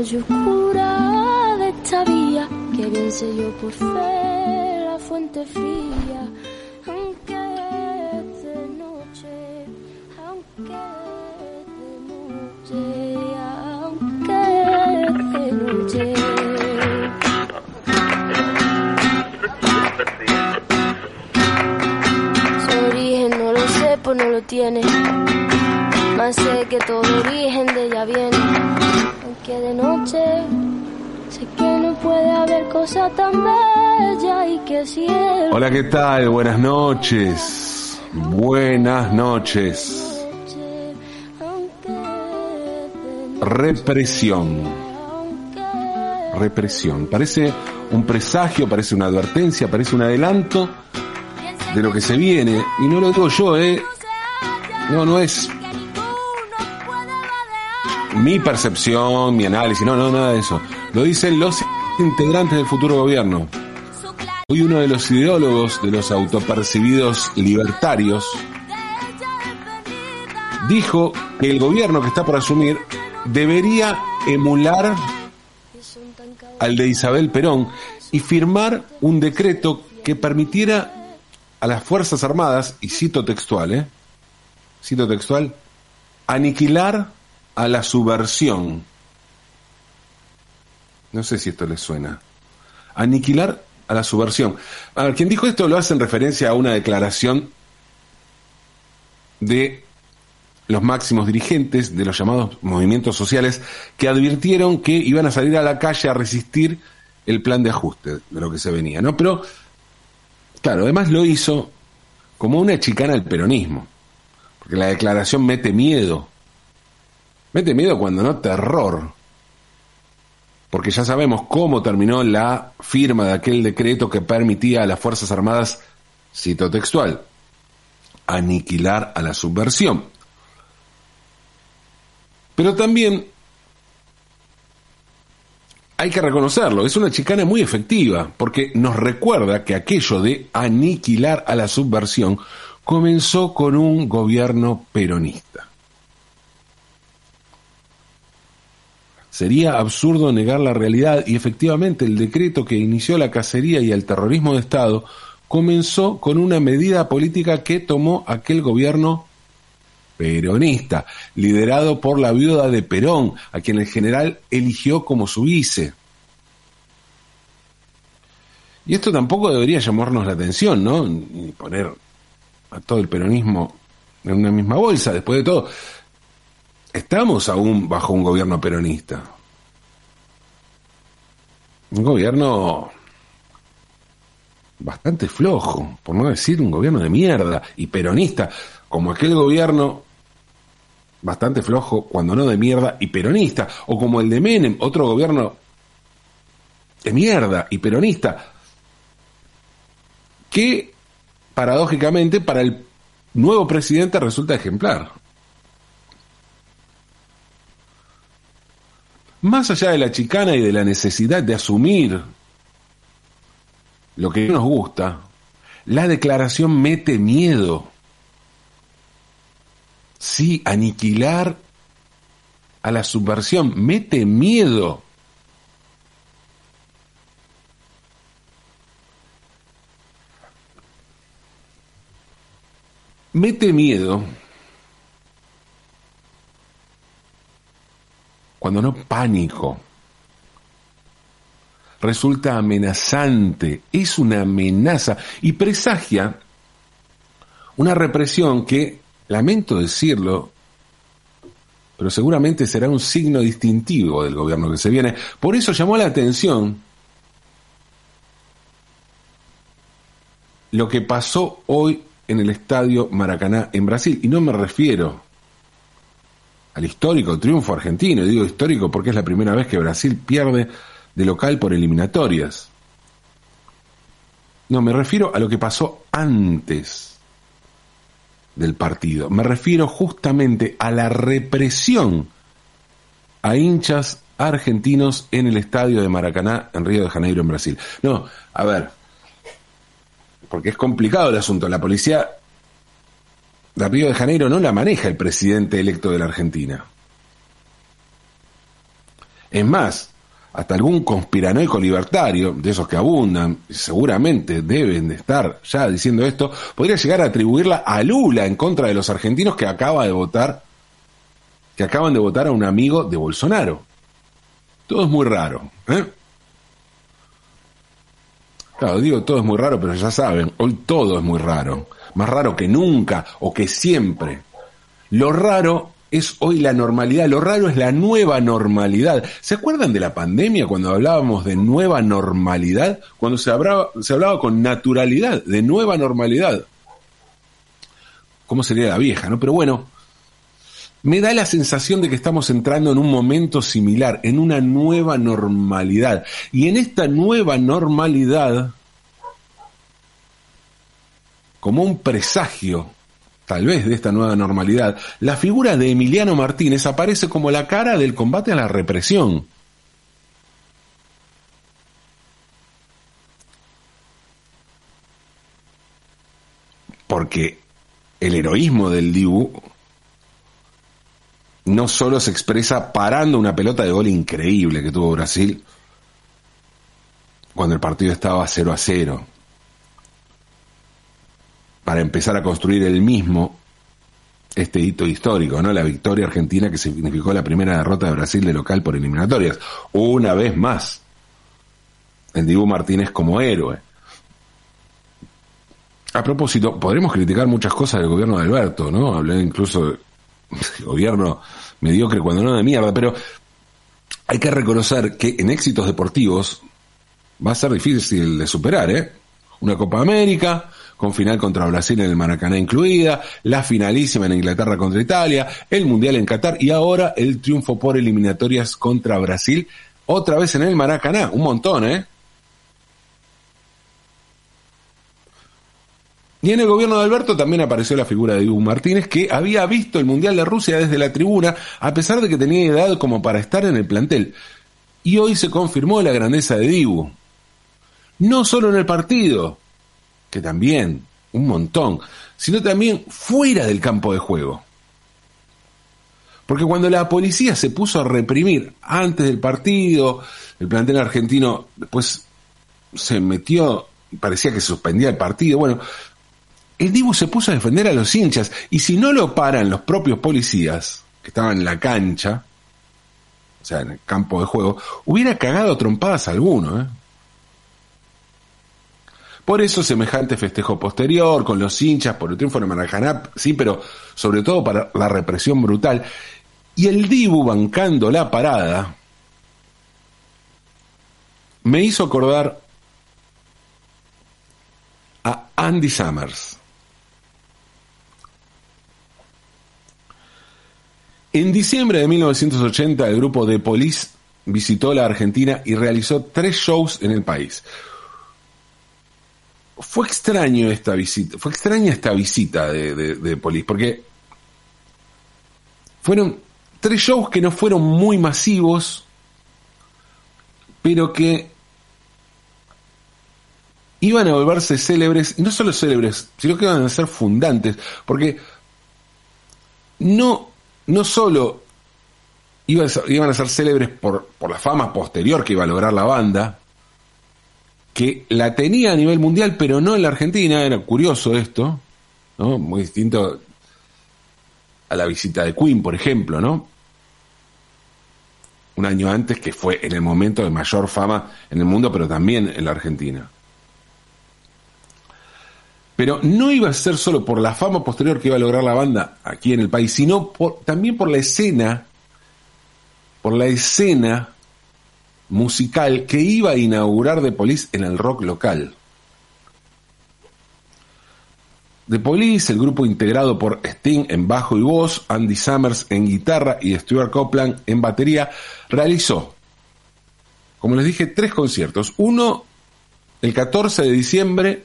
noche oscura de esta vía, que bien sé yo por fe la fuente fría, aunque es noche, aunque es noche, aunque es noche. Su origen no lo sé, pues no lo tiene. Más sé que todo origen de ella viene. Aunque de noche sé que no puede haber cosa tan bella y que cielo. Hola, ¿qué tal? Buenas noches. Buenas noches. Represión. Represión. Parece un presagio, parece una advertencia, parece un adelanto de lo que se viene. Y no lo digo yo, ¿eh? No, no es mi percepción, mi análisis, no, no, nada de eso. Lo dicen los integrantes del futuro gobierno. Hoy uno de los ideólogos de los autopercibidos libertarios dijo que el gobierno que está por asumir debería emular al de Isabel Perón y firmar un decreto que permitiera a las Fuerzas Armadas, y cito textual, ¿eh? Cito textual, aniquilar a la subversión. No sé si esto les suena. Aniquilar a la subversión. A ver, quien dijo esto lo hace en referencia a una declaración de los máximos dirigentes de los llamados movimientos sociales que advirtieron que iban a salir a la calle a resistir el plan de ajuste de lo que se venía, ¿no? Pero, claro, además lo hizo como una chicana al peronismo, porque la declaración mete miedo Mete miedo cuando no terror. Porque ya sabemos cómo terminó la firma de aquel decreto que permitía a las Fuerzas Armadas, cito textual, aniquilar a la subversión. Pero también hay que reconocerlo, es una chicana muy efectiva, porque nos recuerda que aquello de aniquilar a la subversión comenzó con un gobierno peronista. Sería absurdo negar la realidad y efectivamente el decreto que inició la cacería y el terrorismo de Estado comenzó con una medida política que tomó aquel gobierno peronista, liderado por la viuda de Perón, a quien el general eligió como su vice. Y esto tampoco debería llamarnos la atención, ¿no? Ni poner a todo el peronismo en una misma bolsa. Después de todo, estamos aún bajo un gobierno peronista. Un gobierno bastante flojo, por no decir un gobierno de mierda y peronista, como aquel gobierno bastante flojo, cuando no de mierda y peronista, o como el de Menem, otro gobierno de mierda y peronista, que paradójicamente para el nuevo presidente resulta ejemplar. Más allá de la chicana y de la necesidad de asumir lo que nos gusta, la declaración mete miedo. Sí, aniquilar a la subversión mete miedo. Mete miedo cuando no pánico. Resulta amenazante, es una amenaza y presagia una represión que, lamento decirlo, pero seguramente será un signo distintivo del gobierno que se viene. Por eso llamó la atención lo que pasó hoy en el estadio Maracaná en Brasil. Y no me refiero al histórico triunfo argentino. Y digo histórico porque es la primera vez que Brasil pierde de local por eliminatorias. No, me refiero a lo que pasó antes del partido. Me refiero justamente a la represión a hinchas argentinos en el estadio de Maracaná en Río de Janeiro, en Brasil. No, a ver, porque es complicado el asunto. La policía de Río de Janeiro no la maneja el presidente electo de la Argentina. Es más, hasta algún conspiranoico libertario, de esos que abundan, seguramente deben de estar ya diciendo esto, podría llegar a atribuirla a Lula en contra de los argentinos que acaba de votar, que acaban de votar a un amigo de Bolsonaro. Todo es muy raro, ¿eh? Claro, digo todo es muy raro, pero ya saben, hoy todo es muy raro. Más raro que nunca o que siempre. Lo raro es hoy la normalidad, lo raro es la nueva normalidad. ¿Se acuerdan de la pandemia cuando hablábamos de nueva normalidad? Cuando se hablaba, se hablaba con naturalidad de nueva normalidad. ¿Cómo sería la vieja, no? Pero bueno, me da la sensación de que estamos entrando en un momento similar, en una nueva normalidad. Y en esta nueva normalidad, como un presagio tal vez de esta nueva normalidad, la figura de Emiliano Martínez aparece como la cara del combate a la represión. Porque el heroísmo del Dibu no solo se expresa parando una pelota de gol increíble que tuvo Brasil cuando el partido estaba 0 a 0, para empezar a construir el mismo este hito histórico, ¿no? La victoria argentina que significó la primera derrota de Brasil de local por eliminatorias. Una vez más, el Dibu Martínez como héroe. A propósito, podremos criticar muchas cosas del gobierno de Alberto, ¿no? Hablé incluso de gobierno mediocre cuando no de mierda, pero hay que reconocer que en éxitos deportivos va a ser difícil de superar, ¿eh? Una Copa América, con final contra Brasil en el Maracaná incluida, la finalísima en Inglaterra contra Italia, el Mundial en Qatar y ahora el triunfo por eliminatorias contra Brasil, otra vez en el Maracaná, un montón, ¿eh? Y en el gobierno de Alberto también apareció la figura de Dibu Martínez, que había visto el Mundial de Rusia desde la tribuna, a pesar de que tenía edad como para estar en el plantel. Y hoy se confirmó la grandeza de Dibu. No solo en el partido, que también, un montón, sino también fuera del campo de juego. Porque cuando la policía se puso a reprimir antes del partido, el plantel argentino después se metió, parecía que suspendía el partido, bueno, el Dibu se puso a defender a los hinchas y si no lo paran los propios policías que estaban en la cancha, o sea, en el campo de juego, hubiera cagado trompadas alguno, ¿eh? Por eso semejante festejo posterior, con los hinchas por el triunfo de Maracaná, sí, pero sobre todo para la represión brutal. Y el Dibu bancando la parada, me hizo acordar a Andy Summers. En diciembre de 1980 el grupo de Police visitó la Argentina y realizó tres shows en el país fue extraño esta visita, fue extraña esta visita de, de, Polis, porque fueron tres shows que no fueron muy masivos, pero que iban a volverse célebres, y no solo célebres, sino que iban a ser fundantes, porque no, no solo iban a ser célebres por, por la fama posterior que iba a lograr la banda, que la tenía a nivel mundial, pero no en la Argentina, era curioso esto, ¿no? Muy distinto a la visita de Queen, por ejemplo, ¿no? Un año antes, que fue en el momento de mayor fama en el mundo, pero también en la Argentina. Pero no iba a ser solo por la fama posterior que iba a lograr la banda aquí en el país, sino también por la escena, por la escena musical que iba a inaugurar The Police en el rock local. The Police, el grupo integrado por Sting en bajo y voz, Andy Summers en guitarra y Stuart Copeland en batería, realizó, como les dije, tres conciertos. Uno el 14 de diciembre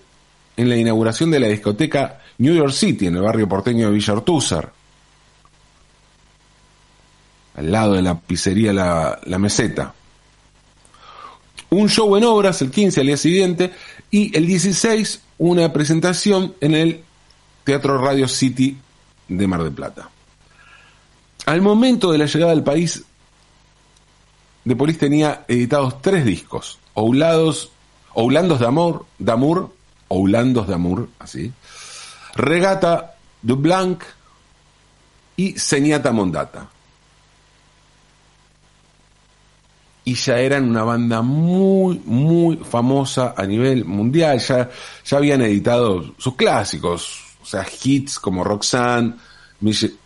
en la inauguración de la discoteca New York City, en el barrio porteño de Villa Ortúzar, al lado de la pizzería La, la Meseta un show en obras el 15 al día siguiente y el 16 una presentación en el Teatro Radio City de Mar del Plata. Al momento de la llegada al país, The Police tenía editados tres discos, Oulados, Oulandos de Amor, d'Amour, Oulandos de Amor, así, Regata du Blanc y Señata Mondata. Y ya eran una banda muy, muy famosa a nivel mundial. Ya, ya habían editado sus clásicos, o sea, hits como Roxanne,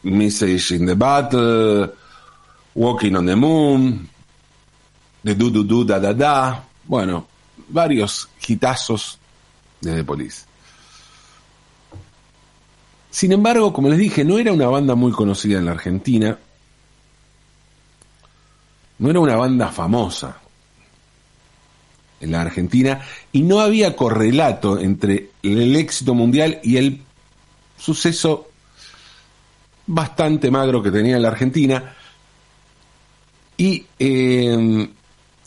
Message in the Battle, Walking on the Moon, The Do Do Do Da Da Da. Bueno, varios hitazos de The Police. Sin embargo, como les dije, no era una banda muy conocida en la Argentina no era una banda famosa en la Argentina y no había correlato entre el éxito mundial y el suceso bastante magro que tenía en la Argentina. Y em,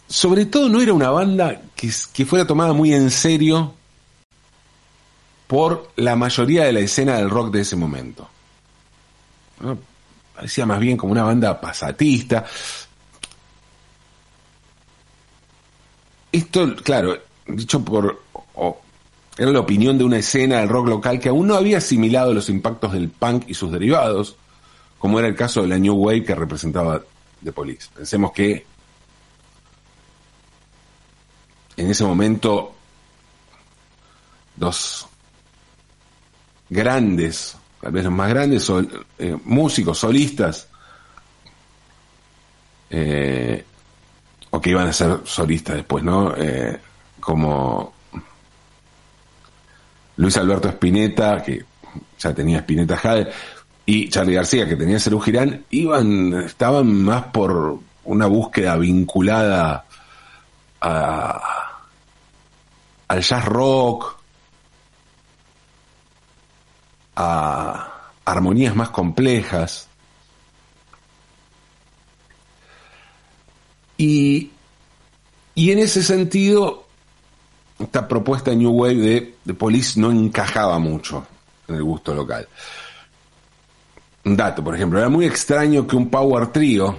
sobre todo no era una banda que, que fuera tomada muy en serio por la mayoría de la escena del rock de ese momento. Parecía más bien como una banda pasatista. Esto, claro, dicho por... era la opinión de una escena del rock local que aún no había asimilado los impactos del punk y sus derivados, como era el caso de la New Wave que representaba The Police. Pensemos que en ese momento los grandes, tal vez los más grandes eh, músicos, solistas, eh, que iban a ser solistas después, ¿no? Eh, como Luis Alberto Spinetta, que ya tenía Spinetta Jade, y Charlie García, que tenía Cerú Girán, iban, estaban más por una búsqueda vinculada a, al jazz rock, a armonías más complejas. Y, en ese sentido, esta propuesta de New Wave de, de Police no encajaba mucho en el gusto local. Un dato, por ejemplo, era muy extraño que un power trio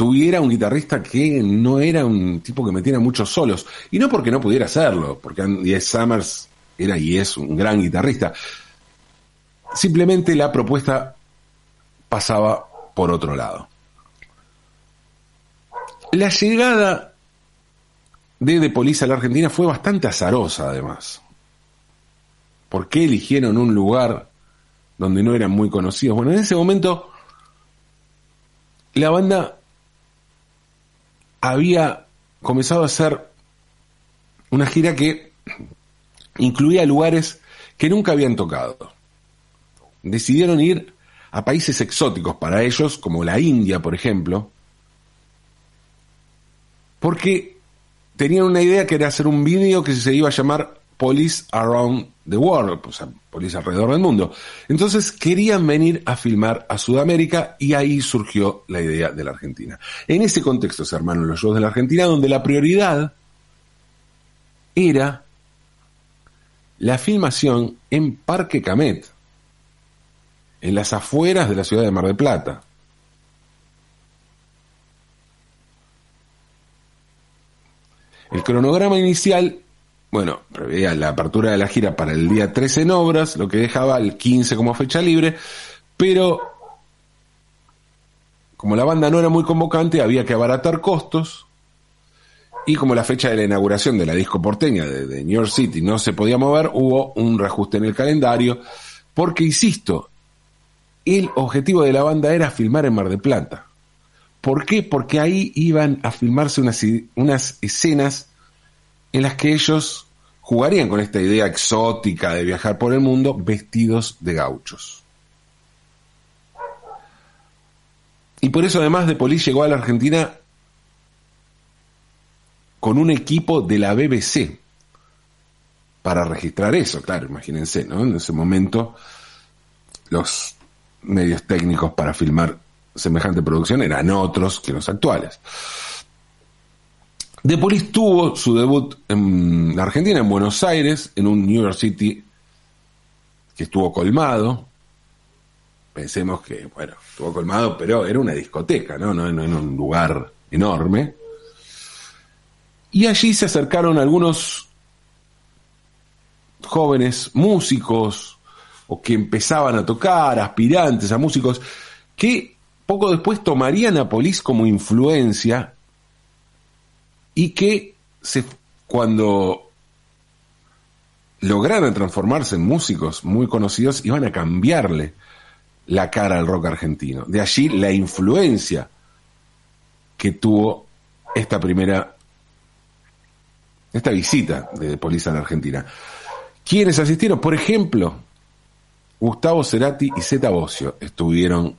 tuviera un guitarrista que no era un tipo que metiera muchos solos. Y no porque no pudiera hacerlo, porque Andy Summers era y es un gran guitarrista. Simplemente la propuesta pasaba por otro lado. La llegada de The Police a la Argentina fue bastante azarosa, además. ¿Por qué eligieron un lugar donde no eran muy conocidos? Bueno, en ese momento la banda había comenzado a hacer una gira que incluía lugares que nunca habían tocado. Decidieron ir a países exóticos para ellos, como la India, por ejemplo, porque tenían una idea que era hacer un vídeo que se iba a llamar Police Around the World, o sea, Police alrededor del mundo. Entonces querían venir a filmar a Sudamérica y ahí surgió la idea de la Argentina. En ese contexto se armaron los shows de la Argentina donde la prioridad era la filmación en Parque Camet, en las afueras de la ciudad de Mar del Plata. El cronograma inicial, bueno, preveía la apertura de la gira para el día 13 en obras, lo que dejaba el 15 como fecha libre, pero como la banda no era muy convocante, había que abaratar costos, y como la fecha de la inauguración de la disco porteña de, New York City no se podía mover, hubo un reajuste en el calendario, porque, insisto, el objetivo de la banda era filmar en Mar del Plata. ¿Por qué? Porque ahí iban a filmarse unas, unas escenas en las que ellos jugarían con esta idea exótica de viajar por el mundo vestidos de gauchos. Y por eso además de Polis llegó a la Argentina con un equipo de la BBC para registrar eso, claro, imagínense, ¿no? En ese momento los medios técnicos para filmar semejante producción eran otros que los actuales. The Police tuvo su debut en la Argentina, en Buenos Aires, en un New York City que estuvo colmado. pensemos que, bueno, estuvo colmado, pero era una discoteca, ¿no? No, no, en un lugar enorme. Y allí se acercaron algunos jóvenes músicos o que empezaban a tocar, aspirantes a músicos, que poco después tomarían a Polis como influencia y que cuando lograran transformarse en músicos muy conocidos, iban a cambiarle la cara al rock argentino. De allí la influencia que tuvo esta primera, esta visita de Polis a la Argentina. ¿Quiénes asistieron? Por ejemplo, Gustavo Cerati y Zeta Bosio estuvieron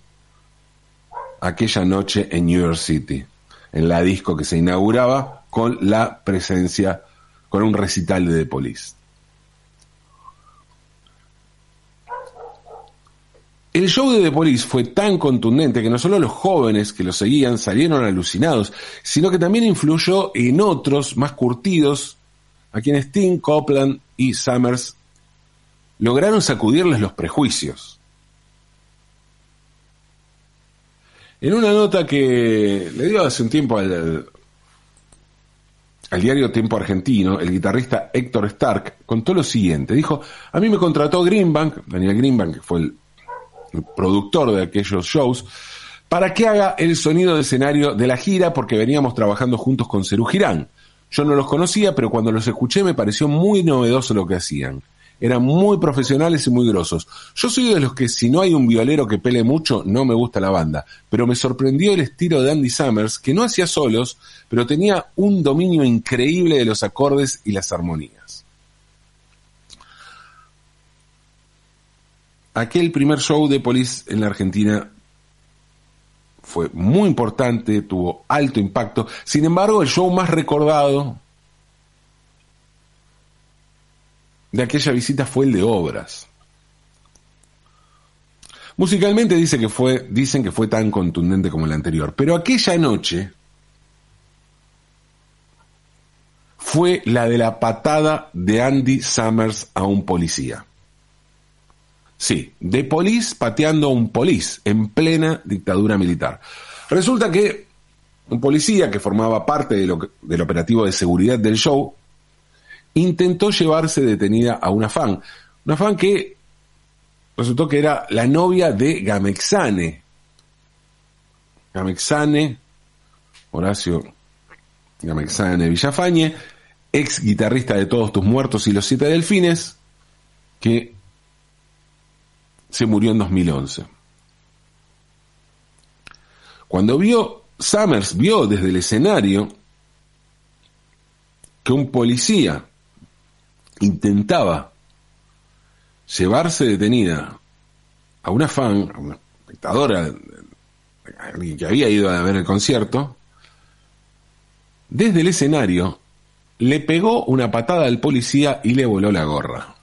aquella noche en New York City, en la disco que se inauguraba con la presencia, con un recital de The Police. El show de The Police fue tan contundente que no solo los jóvenes que lo seguían salieron alucinados, sino que también influyó en otros más curtidos, a quienes Sting, Copland y Summers lograron sacudirles los prejuicios. En una nota que le dio hace un tiempo al, diario Tiempo Argentino, el guitarrista Héctor Stark contó lo siguiente. Dijo, a mí me contrató Greenbank, Daniel Greenbank, que fue el el productor de aquellos shows, para que haga el sonido de escenario de la gira porque veníamos trabajando juntos con Cerú Girán. Yo no los conocía, pero cuando los escuché me pareció muy novedoso lo que hacían. Eran muy profesionales y muy grosos. Yo soy de los que si no hay un violero que pele mucho, no me gusta la banda, pero me sorprendió el estilo de Andy Summers, que no hacía solos, pero tenía un dominio increíble de los acordes y las armonías. aquel primer show de Police en la Argentina fue muy importante, tuvo alto impacto. Sin embargo, el show más recordado de aquella visita fue el de Obras. Musicalmente dice que fue, dicen que fue tan contundente como el anterior, pero aquella noche fue la de la patada de Andy Summers a un policía. Sí, de polis pateando a un polis en plena dictadura militar. Resulta que un policía que formaba parte del operativo de seguridad del show intentó llevarse detenida a una fan. Una fan que resultó que era la novia de Gamexane. Gamexane, Horacio Gamexane Villafañe, ex guitarrista de Todos tus muertos y los siete delfines, que se murió en 2011. Cuando vio, Summers vio desde el escenario que un policía intentaba llevarse detenida a una fan, a una espectadora, alguien que había ido a ver el concierto, desde el escenario le pegó una patada al policía y le voló la gorra.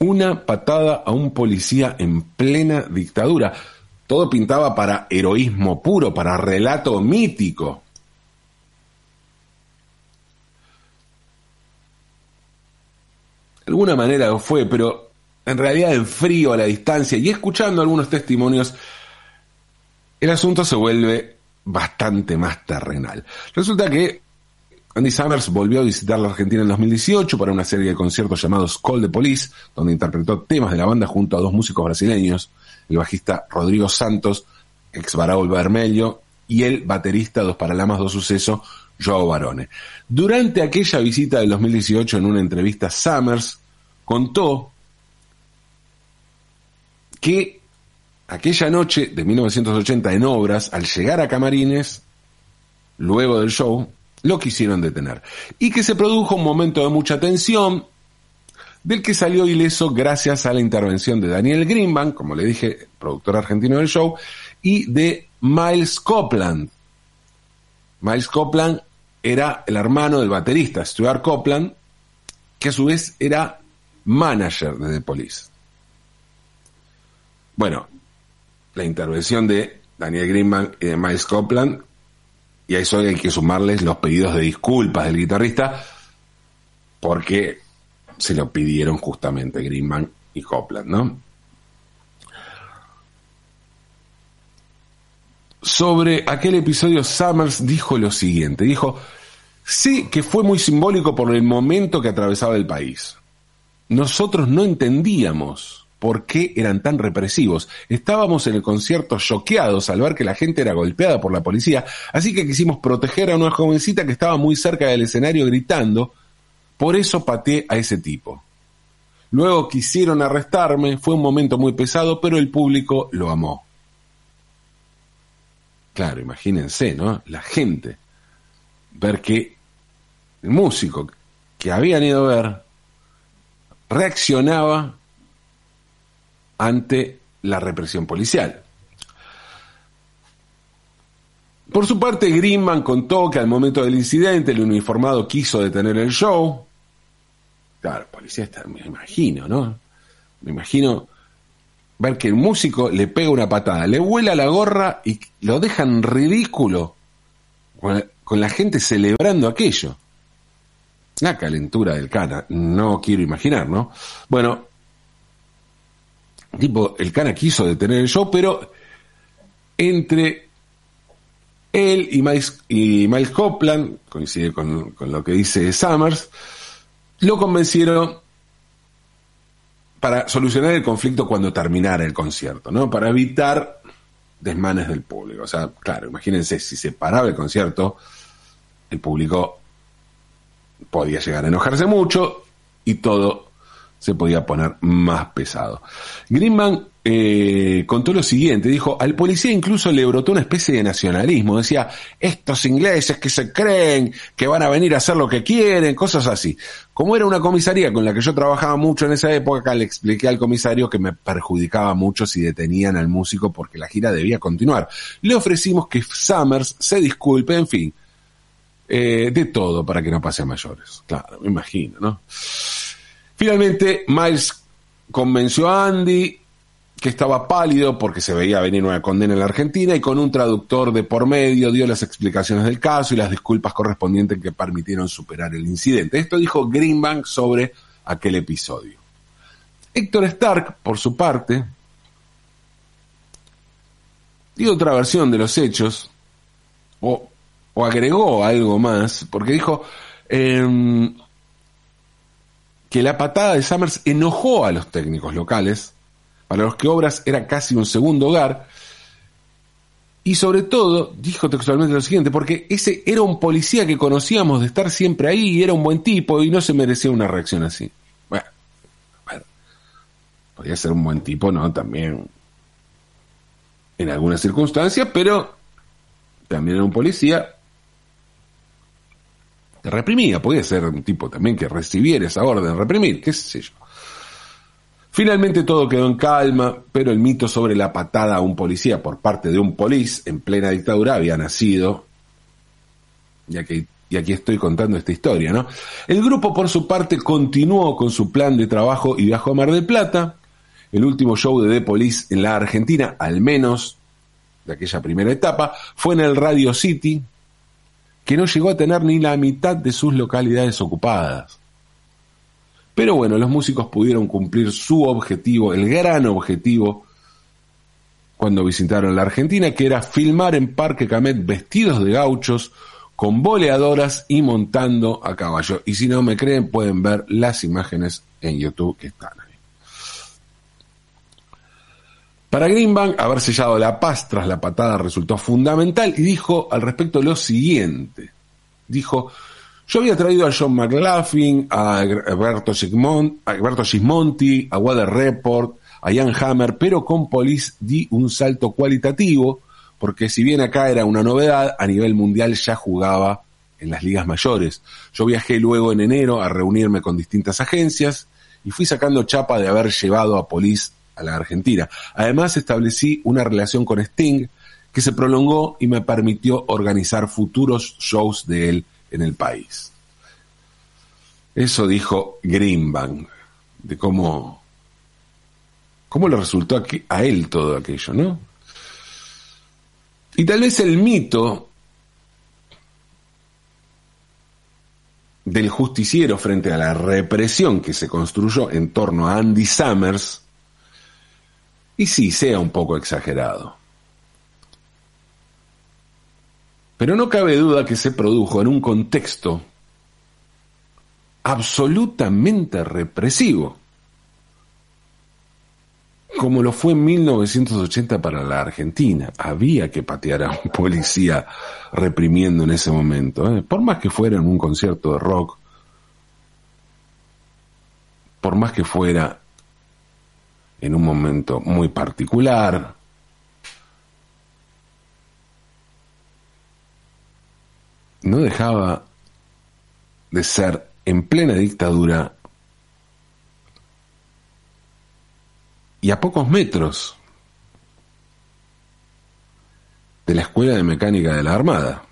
una patada a un policía en plena dictadura. Todo pintaba para heroísmo puro, para relato mítico. Alguna manera lo fue, pero en realidad en frío, a la distancia y escuchando algunos testimonios, el asunto se vuelve bastante más terrenal. Resulta que Andy Summers volvió a visitar la Argentina en 2018 para una serie de conciertos llamados Call the Police, donde interpretó temas de la banda junto a dos músicos brasileños, el bajista Rodrigo Santos, ex Baraul Vermelho, y el baterista Dos Paralamas Dos Suceso, Joao Barone. Durante aquella visita del 2018, en una entrevista, Summers contó que aquella noche de 1980 en Obras, al llegar a Camarines, luego del show, lo quisieron detener. Y que se produjo un momento de mucha tensión, del que salió ileso gracias a la intervención de Daniel Greenbank, como le dije, productor argentino del show, y de Miles Copland. Miles Copland era el hermano del baterista Stuart Copland, que a su vez era manager de The Police. Bueno, la intervención de Daniel Greenbank y de Miles Copland y a eso hay que sumarles los pedidos de disculpas del guitarrista, porque se lo pidieron justamente Greenman y Copland, ¿no? Sobre aquel episodio, Summers dijo lo siguiente, dijo, sí que fue muy simbólico por el momento que atravesaba el país. Nosotros no entendíamos por qué eran tan represivos. Estábamos en el concierto choqueados al ver que la gente era golpeada por la policía, así que quisimos proteger a una jovencita que estaba muy cerca del escenario gritando, por eso pateé a ese tipo. Luego quisieron arrestarme, fue un momento muy pesado, pero el público lo amó. Claro, imagínense, ¿no? La gente. Ver que el músico que habían ido a ver reaccionaba ante la represión policial. Por su parte, Greenman contó que al momento del incidente el uniformado quiso detener el show, Claro, policía me imagino, ¿no? Me imagino ver que el músico le pega una patada, le vuela la gorra y lo dejan ridículo con la, gente celebrando aquello. La calentura del cana, no quiero imaginar, ¿no? Bueno, tipo, el cana quiso detener el show, pero entre él y Miles, y Miles Copland, coincide con, con lo que dice Summers, lo convencieron para solucionar el conflicto cuando terminara el concierto, ¿no? Para evitar desmanes del público. O sea, claro, imagínense, si se paraba el concierto, el público podía llegar a enojarse mucho y todo se podía poner más pesado. Greenman eh, contó lo siguiente, dijo, al policía incluso le brotó una especie de nacionalismo, decía, estos ingleses que se creen que van a venir a hacer lo que quieren, cosas así. Como era una comisaría con la que yo trabajaba mucho en esa época, le expliqué al comisario que me perjudicaba mucho si detenían al músico porque la gira debía continuar. Le ofrecimos que Summers se disculpe, en fin, eh, de todo para que no pase a mayores. Claro, me imagino, ¿no? Finalmente, Miles convenció a Andy que estaba pálido porque se veía venir una condena en la Argentina y con un traductor de por medio dio las explicaciones del caso y las disculpas correspondientes que permitieron superar el incidente. Esto dijo Greenbank sobre aquel episodio. Héctor Stark, por su parte, dio otra versión de los hechos o, agregó algo más porque dijo em, que la patada de Summers enojó a los técnicos locales para los que Obras era casi un segundo hogar. Y sobre todo, dijo textualmente lo siguiente, porque ese era un policía que conocíamos de estar siempre ahí y era un buen tipo y no se merecía una reacción así. Bueno podía ser un buen tipo, ¿no? También en algunas circunstancias, pero también era un policía reprimía, podía ser un tipo también que recibiera esa orden de reprimir, qué sé yo. Finalmente todo quedó en calma, pero el mito sobre la patada a un policía por parte de un polis en plena dictadura había nacido, ya que y aquí estoy contando esta historia, ¿no? El grupo, por su parte, continuó con su plan de trabajo y viajó a Mar del Plata. El último show de The Police en la Argentina, al menos de aquella primera etapa, fue en el Radio City, que no llegó a tener ni la mitad de sus localidades ocupadas. Pero bueno, los músicos pudieron cumplir su objetivo, el gran objetivo, cuando visitaron la Argentina, que era filmar en Parque Camet vestidos de gauchos, con boleadoras y montando a caballo. Y si no me creen, pueden ver las imágenes en YouTube que están ahí. Para Greenbank, haber sellado la paz tras la patada resultó fundamental y dijo al respecto lo siguiente. Dijo, yo había traído a John McLaughlin, a Alberto, Gismonti, a Water Report, a Ian Hammer, pero con Police di un salto cualitativo, porque si bien acá era una novedad, a nivel mundial ya jugaba en las ligas mayores. Yo viajé luego en enero a reunirme con distintas agencias y fui sacando chapa de haber llevado a Police a la Argentina. Además establecí una relación con Sting que se prolongó y me permitió organizar futuros shows de él en el país. Eso dijo Greenbank, de cómo, cómo le resultó a él todo aquello, ¿no? Y tal vez el mito del justiciero frente a la represión que se construyó en torno a Andy Summers, y sí, sea un poco exagerado. Pero no cabe duda que se produjo en un contexto absolutamente represivo, como lo fue en 1980 para la Argentina. Había que patear a un policía reprimiendo en ese momento, ¿eh? por más que fuera en un concierto de rock, por más que fuera en un momento muy particular, no dejaba de ser en plena dictadura y a pocos metros de la Escuela de Mecánica de la Armada.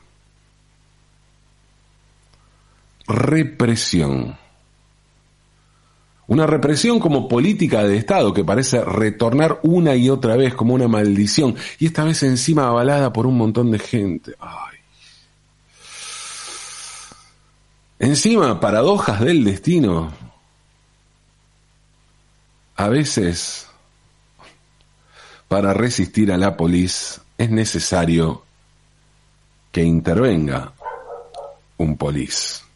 Represión. Una represión como política de Estado que parece retornar una y otra vez como una maldición y esta vez encima avalada por un montón de gente. Ay. Encima, paradojas del destino. A veces, para resistir a la polis, es necesario que intervenga un polis.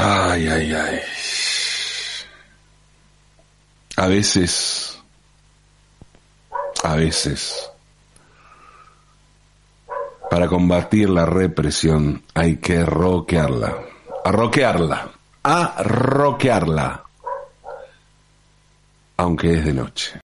Ay, ay, ay. A veces, a veces, para combatir la represión hay que roquearla, a roquearla, a aunque es de noche.